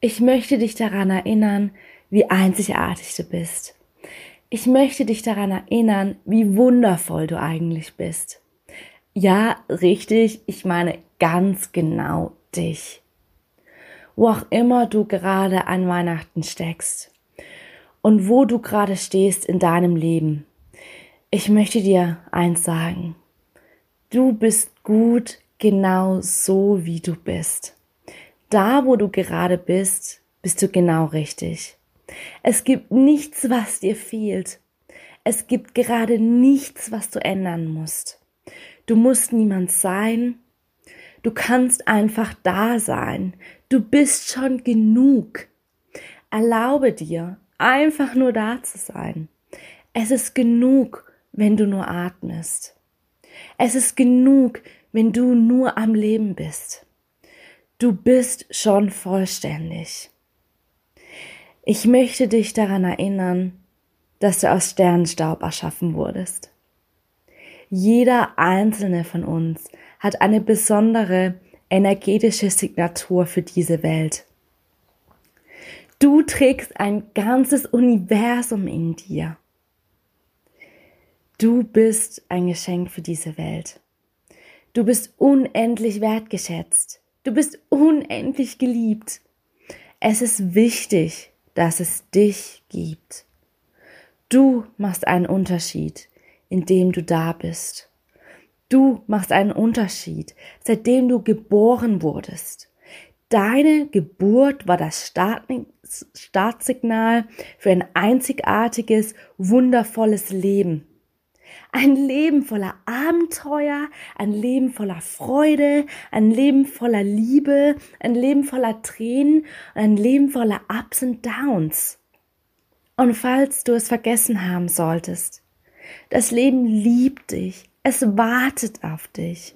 Ich möchte dich daran erinnern, wie einzigartig du bist. Ich möchte dich daran erinnern, wie wundervoll du eigentlich bist. Ja, richtig, ich meine ganz genau dich. Wo auch immer du gerade an Weihnachten steckst und wo du gerade stehst in deinem Leben. Ich möchte dir eins sagen. Du bist gut genau so, wie du bist. Da, wo du gerade bist, bist du genau richtig. Es gibt nichts, was dir fehlt. Es gibt gerade nichts, was du ändern musst. Du musst niemand sein. Du kannst einfach da sein. Du bist schon genug. Erlaube dir, einfach nur da zu sein. Es ist genug, wenn du nur atmest. Es ist genug, wenn du nur am Leben bist. Du bist schon vollständig. Ich möchte dich daran erinnern, dass du aus Sternenstaub erschaffen wurdest. Jeder einzelne von uns hat eine besondere energetische Signatur für diese Welt. Du trägst ein ganzes Universum in dir. Du bist ein Geschenk für diese Welt. Du bist unendlich wertgeschätzt. Du bist unendlich geliebt. Es ist wichtig, dass es dich gibt. Du machst einen Unterschied, indem du da bist. Du machst einen Unterschied, seitdem du geboren wurdest. Deine Geburt war das Startsignal für ein einzigartiges, wundervolles Leben. Ein Leben voller Abenteuer, ein Leben voller Freude, ein Leben voller Liebe, ein Leben voller Tränen, ein Leben voller Ups und Downs. Und falls du es vergessen haben solltest, das Leben liebt dich, es wartet auf dich.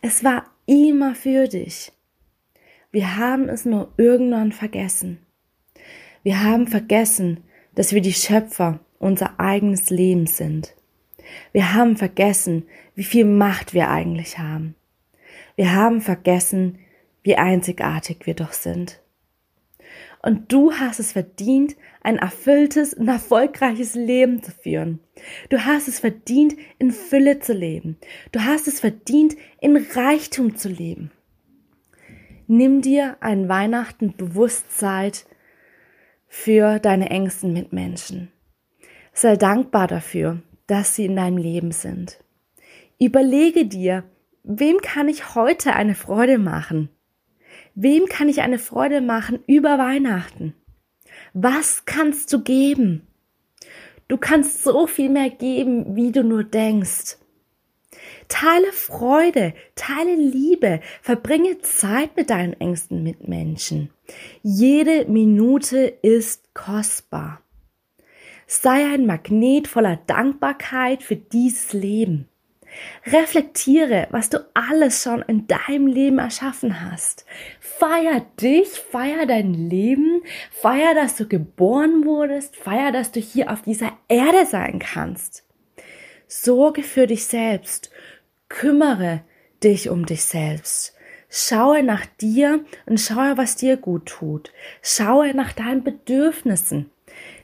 Es war immer für dich. Wir haben es nur irgendwann vergessen. Wir haben vergessen, dass wir die Schöpfer unser eigenes Leben sind. Wir haben vergessen, wie viel Macht wir eigentlich haben. Wir haben vergessen, wie einzigartig wir doch sind. Und du hast es verdient, ein erfülltes und erfolgreiches Leben zu führen. Du hast es verdient, in Fülle zu leben. Du hast es verdient, in Reichtum zu leben. Nimm dir ein Weihnachten Bewusstsein für deine engsten Mitmenschen. Sei dankbar dafür, dass sie in deinem Leben sind. Überlege dir, wem kann ich heute eine Freude machen? Wem kann ich eine Freude machen über Weihnachten? Was kannst du geben? Du kannst so viel mehr geben, wie du nur denkst. Teile Freude, teile Liebe, verbringe Zeit mit deinen engsten Mitmenschen. Jede Minute ist kostbar. Sei ein Magnet voller Dankbarkeit für dieses Leben. Reflektiere, was du alles schon in deinem Leben erschaffen hast. Feier dich, feier dein Leben, feier, dass du geboren wurdest, feier, dass du hier auf dieser Erde sein kannst. Sorge für dich selbst, kümmere dich um dich selbst. Schaue nach dir und schaue, was dir gut tut. Schaue nach deinen Bedürfnissen.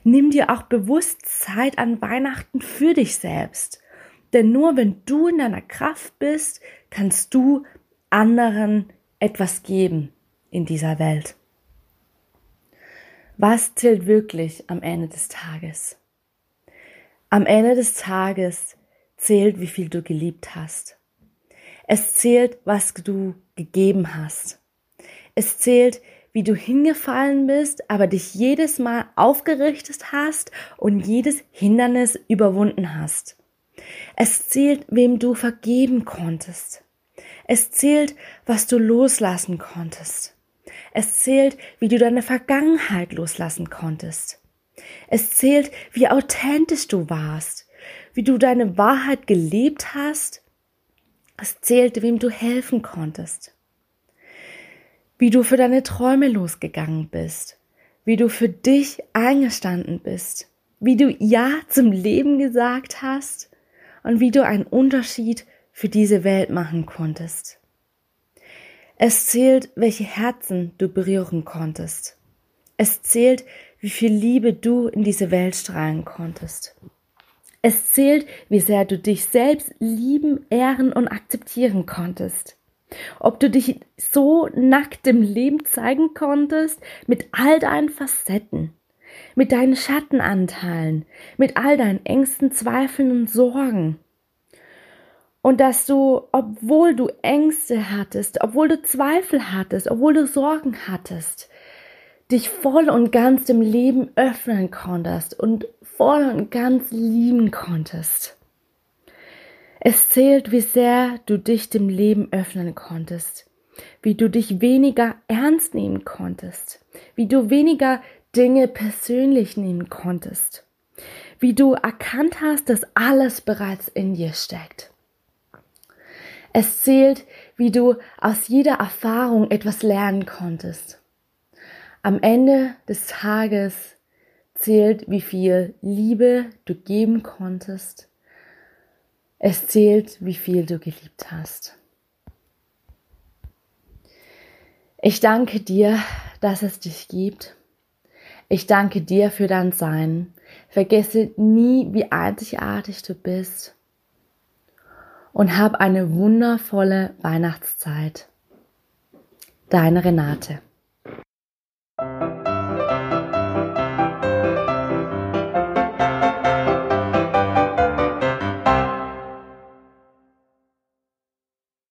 Nimm dir auch bewusst Zeit an Weihnachten für dich selbst. Denn nur wenn du in deiner Kraft bist, kannst du anderen etwas geben in dieser Welt. Was zählt wirklich am Ende des Tages? Am Ende des Tages zählt, wie viel du geliebt hast. Es zählt, was du gegeben hast. Es zählt, wie du hingefallen bist, aber dich jedes Mal aufgerichtet hast und jedes Hindernis überwunden hast. Es zählt, wem du vergeben konntest. Es zählt, was du loslassen konntest. Es zählt, wie du deine Vergangenheit loslassen konntest. Es zählt, wie authentisch du warst, wie du deine Wahrheit gelebt hast. Es zählt, wem du helfen konntest. Wie du für deine Träume losgegangen bist, wie du für dich eingestanden bist, wie du Ja zum Leben gesagt hast und wie du einen Unterschied für diese Welt machen konntest. Es zählt, welche Herzen du berühren konntest. Es zählt, wie viel Liebe du in diese Welt strahlen konntest. Es zählt, wie sehr du dich selbst lieben, ehren und akzeptieren konntest. Ob du dich so nackt im Leben zeigen konntest, mit all deinen Facetten, mit deinen Schattenanteilen, mit all deinen Ängsten, Zweifeln und Sorgen. Und dass du, obwohl du Ängste hattest, obwohl du Zweifel hattest, obwohl du Sorgen hattest, dich voll und ganz dem Leben öffnen konntest und voll und ganz lieben konntest. Es zählt, wie sehr du dich dem Leben öffnen konntest, wie du dich weniger ernst nehmen konntest, wie du weniger Dinge persönlich nehmen konntest, wie du erkannt hast, dass alles bereits in dir steckt. Es zählt, wie du aus jeder Erfahrung etwas lernen konntest. Am Ende des Tages zählt, wie viel Liebe du geben konntest es zählt, wie viel du geliebt hast. Ich danke dir, dass es dich gibt. Ich danke dir für dein Sein. Vergesse nie, wie einzigartig du bist. Und hab eine wundervolle Weihnachtszeit. Deine Renate.